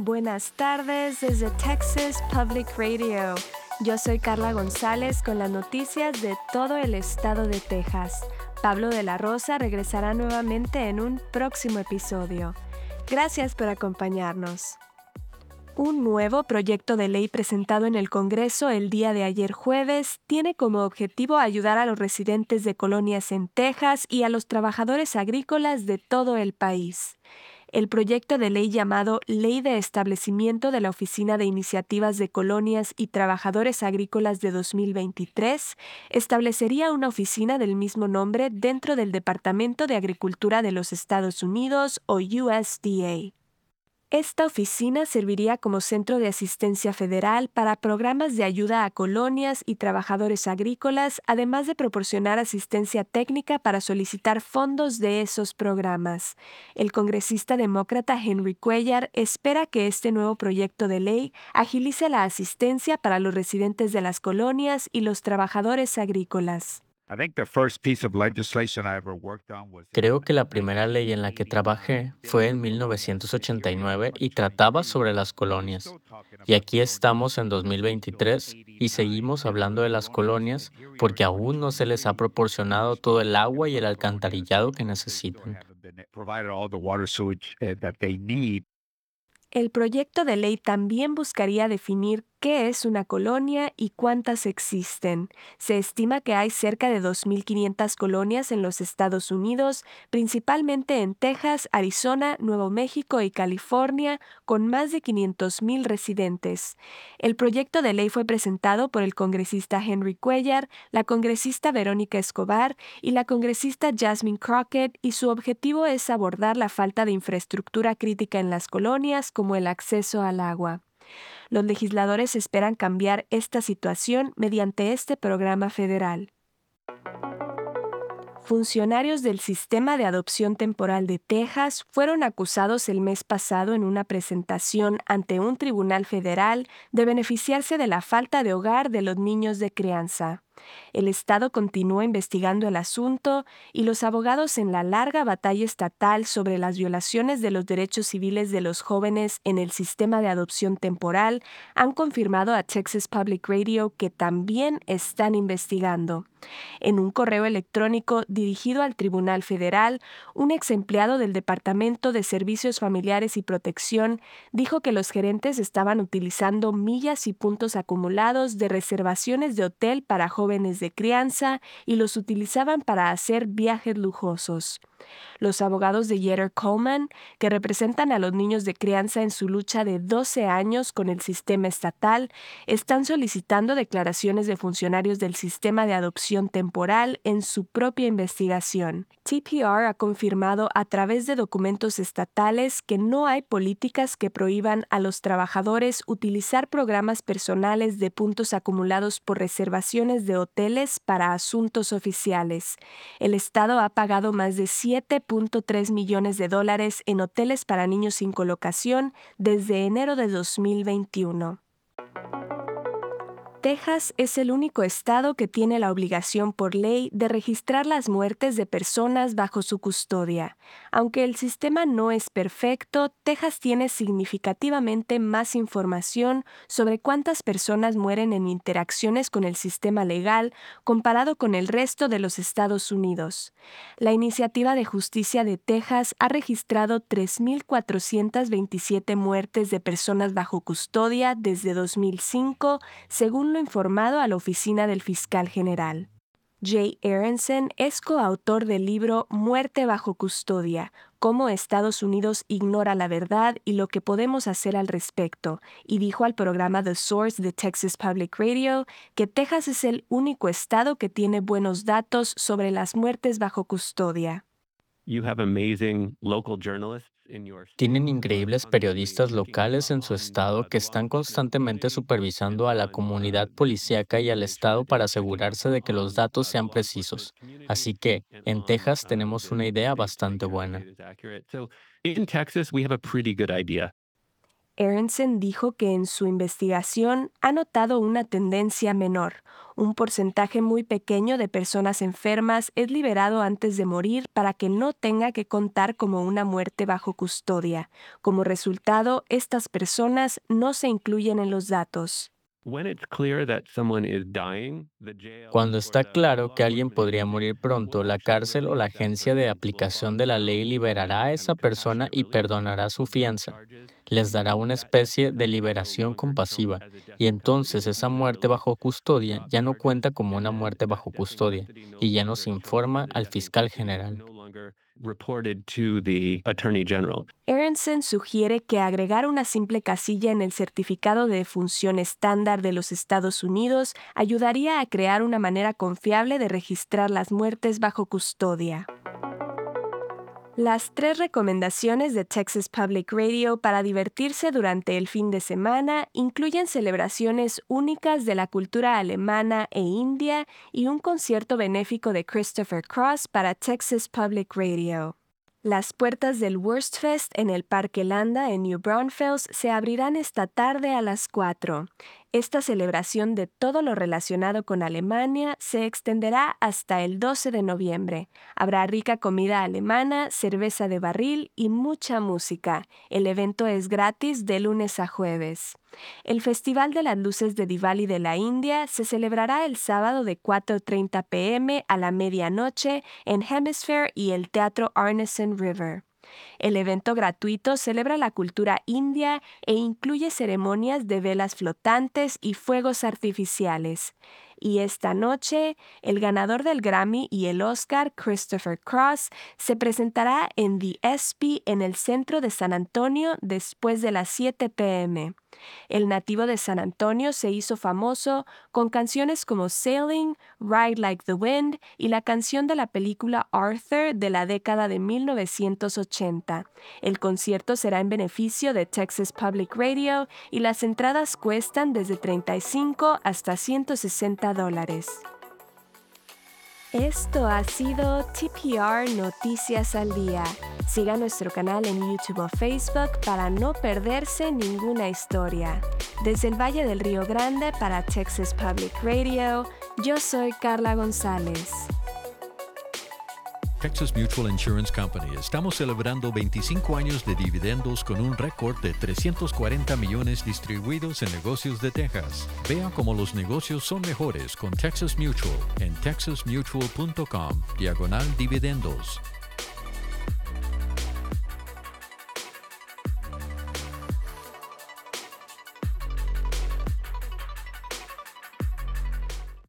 Buenas tardes desde Texas Public Radio. Yo soy Carla González con las noticias de todo el estado de Texas. Pablo de la Rosa regresará nuevamente en un próximo episodio. Gracias por acompañarnos. Un nuevo proyecto de ley presentado en el Congreso el día de ayer jueves tiene como objetivo ayudar a los residentes de colonias en Texas y a los trabajadores agrícolas de todo el país el proyecto de ley llamado Ley de Establecimiento de la Oficina de Iniciativas de Colonias y Trabajadores Agrícolas de 2023 establecería una oficina del mismo nombre dentro del Departamento de Agricultura de los Estados Unidos o USDA. Esta oficina serviría como centro de asistencia federal para programas de ayuda a colonias y trabajadores agrícolas, además de proporcionar asistencia técnica para solicitar fondos de esos programas. El congresista demócrata Henry Cuellar espera que este nuevo proyecto de ley agilice la asistencia para los residentes de las colonias y los trabajadores agrícolas. Creo que la primera ley en la que trabajé fue en 1989 y trataba sobre las colonias. Y aquí estamos en 2023 y seguimos hablando de las colonias porque aún no se les ha proporcionado todo el agua y el alcantarillado que necesitan. El proyecto de ley también buscaría definir ¿Qué es una colonia y cuántas existen? Se estima que hay cerca de 2.500 colonias en los Estados Unidos, principalmente en Texas, Arizona, Nuevo México y California, con más de 500.000 residentes. El proyecto de ley fue presentado por el congresista Henry Cuellar, la congresista Verónica Escobar y la congresista Jasmine Crockett, y su objetivo es abordar la falta de infraestructura crítica en las colonias, como el acceso al agua. Los legisladores esperan cambiar esta situación mediante este programa federal. Funcionarios del sistema de adopción temporal de Texas fueron acusados el mes pasado en una presentación ante un tribunal federal de beneficiarse de la falta de hogar de los niños de crianza. El Estado continúa investigando el asunto y los abogados en la larga batalla estatal sobre las violaciones de los derechos civiles de los jóvenes en el sistema de adopción temporal han confirmado a Texas Public Radio que también están investigando. En un correo electrónico dirigido al Tribunal Federal, un ex empleado del Departamento de Servicios Familiares y Protección dijo que los gerentes estaban utilizando millas y puntos acumulados de reservaciones de hotel para jóvenes de crianza y los utilizaban para hacer viajes lujosos. Los abogados de Yetter Coleman, que representan a los niños de crianza en su lucha de 12 años con el sistema estatal, están solicitando declaraciones de funcionarios del sistema de adopción temporal en su propia investigación. TPR ha confirmado a través de documentos estatales que no hay políticas que prohíban a los trabajadores utilizar programas personales de puntos acumulados por reservaciones de hoteles para asuntos oficiales. El Estado ha pagado más de 7.3 millones de dólares en hoteles para niños sin colocación desde enero de 2021. Texas es el único estado que tiene la obligación por ley de registrar las muertes de personas bajo su custodia. Aunque el sistema no es perfecto, Texas tiene significativamente más información sobre cuántas personas mueren en interacciones con el sistema legal comparado con el resto de los Estados Unidos. La Iniciativa de Justicia de Texas ha registrado 3.427 muertes de personas bajo custodia desde 2005, según lo informado a la oficina del fiscal general. Jay Aronson es coautor del libro Muerte bajo custodia, cómo Estados Unidos ignora la verdad y lo que podemos hacer al respecto, y dijo al programa The Source de Texas Public Radio que Texas es el único estado que tiene buenos datos sobre las muertes bajo custodia. Tienen increíbles periodistas locales en su estado que están constantemente supervisando a la comunidad policíaca y al estado para asegurarse de que los datos sean precisos. Así que, en Texas tenemos una idea bastante buena. Aronson dijo que en su investigación ha notado una tendencia menor. Un porcentaje muy pequeño de personas enfermas es liberado antes de morir para que no tenga que contar como una muerte bajo custodia. Como resultado, estas personas no se incluyen en los datos. Cuando está claro que alguien podría morir pronto, la cárcel o la agencia de aplicación de la ley liberará a esa persona y perdonará su fianza. Les dará una especie de liberación compasiva. y entonces esa muerte bajo custodia ya no cuenta como una muerte bajo custodia y ya no se informa al fiscal general reported to the Attorney General. Aronson sugiere que agregar una simple casilla en el certificado de función estándar de los Estados Unidos ayudaría a crear una manera confiable de registrar las muertes bajo custodia. Las tres recomendaciones de Texas Public Radio para divertirse durante el fin de semana incluyen celebraciones únicas de la cultura alemana e india y un concierto benéfico de Christopher Cross para Texas Public Radio. Las puertas del Wurstfest en el Parque Landa en New Braunfels se abrirán esta tarde a las 4. Esta celebración de todo lo relacionado con Alemania se extenderá hasta el 12 de noviembre. Habrá rica comida alemana, cerveza de barril y mucha música. El evento es gratis de lunes a jueves. El Festival de las Luces de Diwali de la India se celebrará el sábado de 4.30 pm a la medianoche en Hemisphere y el Teatro Arneson River. El evento gratuito celebra la cultura india e incluye ceremonias de velas flotantes y fuegos artificiales. Y esta noche, el ganador del Grammy y el Oscar, Christopher Cross, se presentará en The ESPY en el centro de San Antonio después de las 7 pm. El nativo de San Antonio se hizo famoso con canciones como Sailing, Ride Like the Wind y la canción de la película Arthur de la década de 1980. El concierto será en beneficio de Texas Public Radio y las entradas cuestan desde 35 hasta 160 dólares. Esto ha sido TPR Noticias al Día. Siga nuestro canal en YouTube o Facebook para no perderse ninguna historia. Desde el Valle del Río Grande para Texas Public Radio, yo soy Carla González. Texas Mutual Insurance Company estamos celebrando 25 años de dividendos con un récord de 340 millones distribuidos en negocios de Texas. Vea cómo los negocios son mejores con Texas Mutual en texasmutual.com diagonal dividendos.